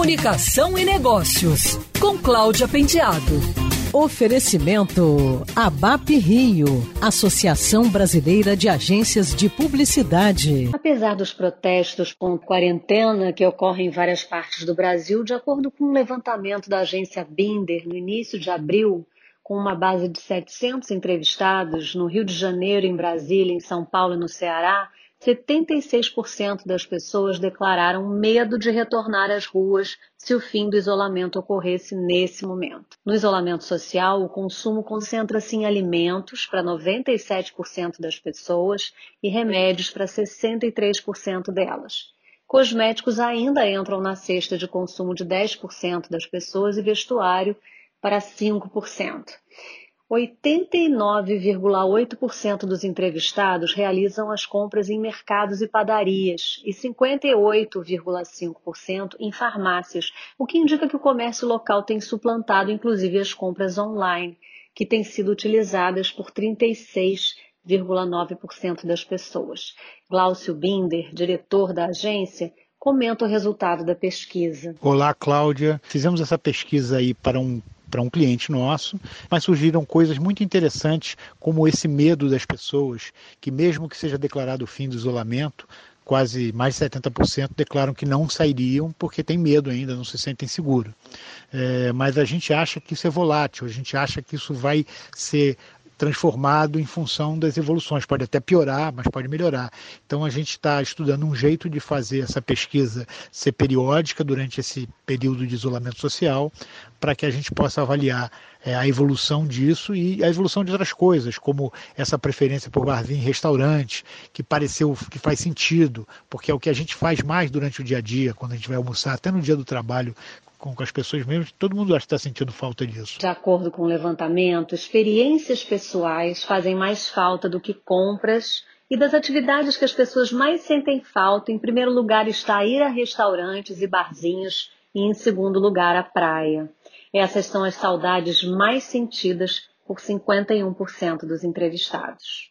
Comunicação e Negócios, com Cláudia Penteado. Oferecimento ABAP Rio, Associação Brasileira de Agências de Publicidade. Apesar dos protestos com quarentena que ocorrem em várias partes do Brasil, de acordo com um levantamento da agência Binder no início de abril, com uma base de 700 entrevistados no Rio de Janeiro, em Brasília, em São Paulo e no Ceará, 76% das pessoas declararam medo de retornar às ruas se o fim do isolamento ocorresse nesse momento. No isolamento social, o consumo concentra-se em alimentos para 97% das pessoas e remédios para 63% delas. Cosméticos ainda entram na cesta de consumo de 10% das pessoas e vestuário para 5%. 89,8% dos entrevistados realizam as compras em mercados e padarias e 58,5% em farmácias, o que indica que o comércio local tem suplantado inclusive as compras online, que têm sido utilizadas por 36,9% das pessoas. Glaucio Binder, diretor da agência, comenta o resultado da pesquisa. Olá, Cláudia. Fizemos essa pesquisa aí para um para um cliente nosso, mas surgiram coisas muito interessantes, como esse medo das pessoas, que mesmo que seja declarado o fim do isolamento, quase mais de 70% declaram que não sairiam porque tem medo ainda, não se sentem seguros. É, mas a gente acha que isso é volátil, a gente acha que isso vai ser transformado em função das evoluções. Pode até piorar, mas pode melhorar. Então a gente está estudando um jeito de fazer essa pesquisa ser periódica durante esse período de isolamento social, para que a gente possa avaliar é, a evolução disso e a evolução de outras coisas, como essa preferência por barzinho em restaurante, que pareceu que faz sentido, porque é o que a gente faz mais durante o dia a dia, quando a gente vai almoçar, até no dia do trabalho, com, com as pessoas mesmo, todo mundo acha que está sentindo falta disso. De acordo com o levantamento, experiências pessoais fazem mais falta do que compras e das atividades que as pessoas mais sentem falta, em primeiro lugar está ir a restaurantes e barzinhos e em segundo lugar a praia. Essas são as saudades mais sentidas por 51% dos entrevistados.